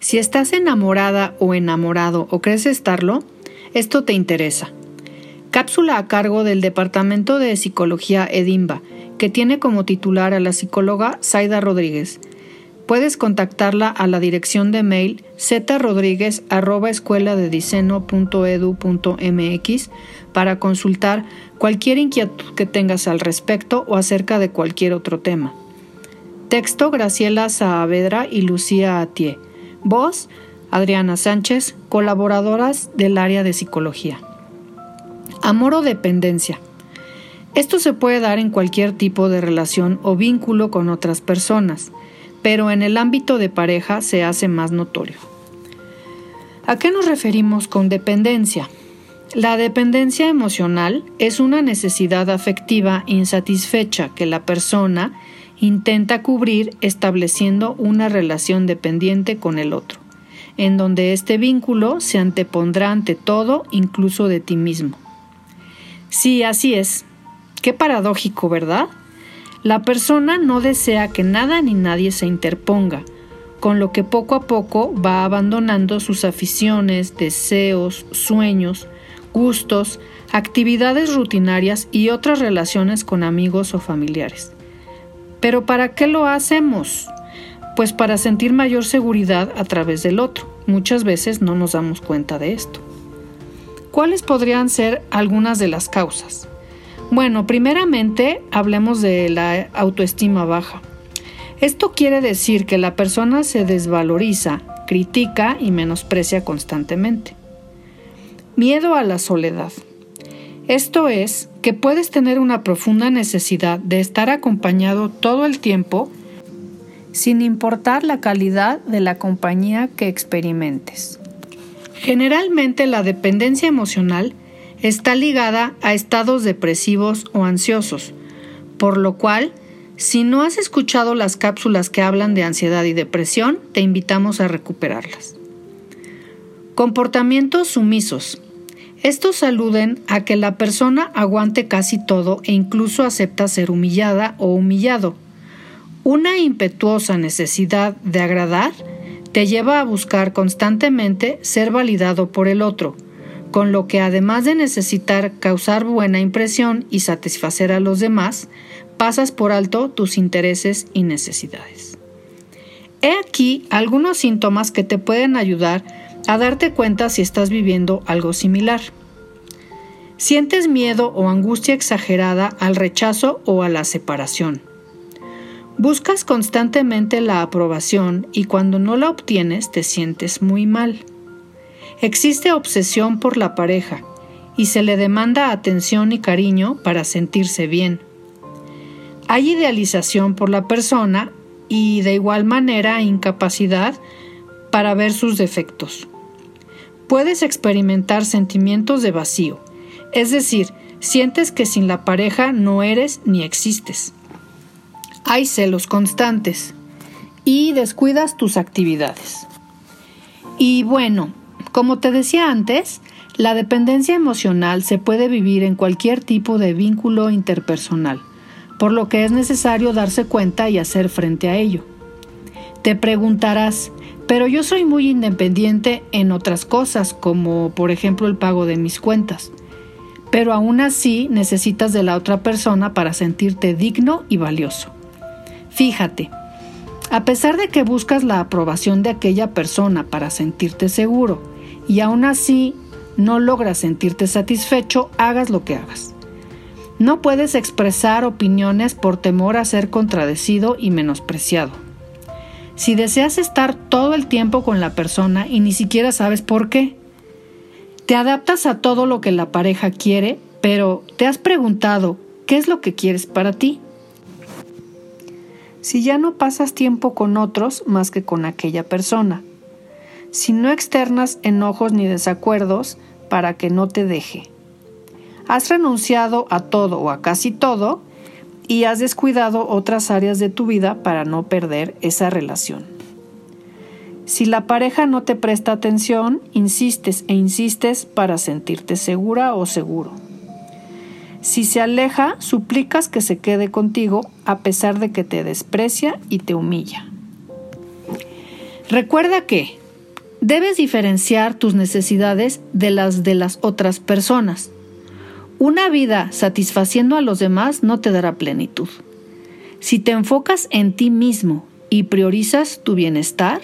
Si estás enamorada o enamorado o crees estarlo, esto te interesa. Cápsula a cargo del Departamento de Psicología Edimba, que tiene como titular a la psicóloga Zaida Rodríguez. Puedes contactarla a la dirección de mail zrodríguez@escueladediceno.edu.mx para consultar cualquier inquietud que tengas al respecto o acerca de cualquier otro tema. Texto Graciela Saavedra y Lucía Atié. Voz Adriana Sánchez, colaboradoras del área de psicología. Amor o dependencia. Esto se puede dar en cualquier tipo de relación o vínculo con otras personas, pero en el ámbito de pareja se hace más notorio. ¿A qué nos referimos con dependencia? La dependencia emocional es una necesidad afectiva insatisfecha que la persona intenta cubrir estableciendo una relación dependiente con el otro, en donde este vínculo se antepondrá ante todo, incluso de ti mismo. Sí, así es. Qué paradójico, ¿verdad? La persona no desea que nada ni nadie se interponga, con lo que poco a poco va abandonando sus aficiones, deseos, sueños, gustos, actividades rutinarias y otras relaciones con amigos o familiares. Pero ¿para qué lo hacemos? Pues para sentir mayor seguridad a través del otro. Muchas veces no nos damos cuenta de esto. ¿Cuáles podrían ser algunas de las causas? Bueno, primeramente hablemos de la autoestima baja. Esto quiere decir que la persona se desvaloriza, critica y menosprecia constantemente. Miedo a la soledad. Esto es que puedes tener una profunda necesidad de estar acompañado todo el tiempo sin importar la calidad de la compañía que experimentes. Generalmente la dependencia emocional está ligada a estados depresivos o ansiosos, por lo cual, si no has escuchado las cápsulas que hablan de ansiedad y depresión, te invitamos a recuperarlas. Comportamientos sumisos. Estos aluden a que la persona aguante casi todo e incluso acepta ser humillada o humillado. Una impetuosa necesidad de agradar te lleva a buscar constantemente ser validado por el otro, con lo que además de necesitar causar buena impresión y satisfacer a los demás, pasas por alto tus intereses y necesidades. He aquí algunos síntomas que te pueden ayudar a darte cuenta si estás viviendo algo similar. Sientes miedo o angustia exagerada al rechazo o a la separación. Buscas constantemente la aprobación y cuando no la obtienes te sientes muy mal. Existe obsesión por la pareja y se le demanda atención y cariño para sentirse bien. Hay idealización por la persona y de igual manera incapacidad para ver sus defectos. Puedes experimentar sentimientos de vacío, es decir, sientes que sin la pareja no eres ni existes. Hay celos constantes y descuidas tus actividades. Y bueno, como te decía antes, la dependencia emocional se puede vivir en cualquier tipo de vínculo interpersonal, por lo que es necesario darse cuenta y hacer frente a ello. Te preguntarás, pero yo soy muy independiente en otras cosas, como por ejemplo el pago de mis cuentas. Pero aún así necesitas de la otra persona para sentirte digno y valioso. Fíjate, a pesar de que buscas la aprobación de aquella persona para sentirte seguro y aún así no logras sentirte satisfecho, hagas lo que hagas. No puedes expresar opiniones por temor a ser contradecido y menospreciado. Si deseas estar todo el tiempo con la persona y ni siquiera sabes por qué, te adaptas a todo lo que la pareja quiere, pero te has preguntado qué es lo que quieres para ti si ya no pasas tiempo con otros más que con aquella persona, si no externas enojos ni desacuerdos para que no te deje. Has renunciado a todo o a casi todo y has descuidado otras áreas de tu vida para no perder esa relación. Si la pareja no te presta atención, insistes e insistes para sentirte segura o seguro. Si se aleja, suplicas que se quede contigo a pesar de que te desprecia y te humilla. Recuerda que Debes diferenciar tus necesidades de las de las otras personas. Una vida satisfaciendo a los demás no te dará plenitud. Si te enfocas en ti mismo y priorizas tu bienestar,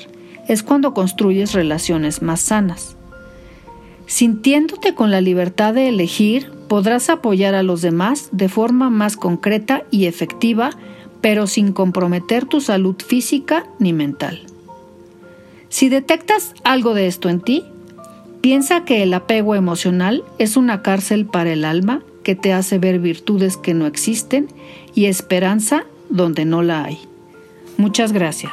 es cuando construyes relaciones más sanas. Sintiéndote con la libertad de elegir, podrás apoyar a los demás de forma más concreta y efectiva, pero sin comprometer tu salud física ni mental. Si detectas algo de esto en ti, piensa que el apego emocional es una cárcel para el alma que te hace ver virtudes que no existen y esperanza donde no la hay. Muchas gracias.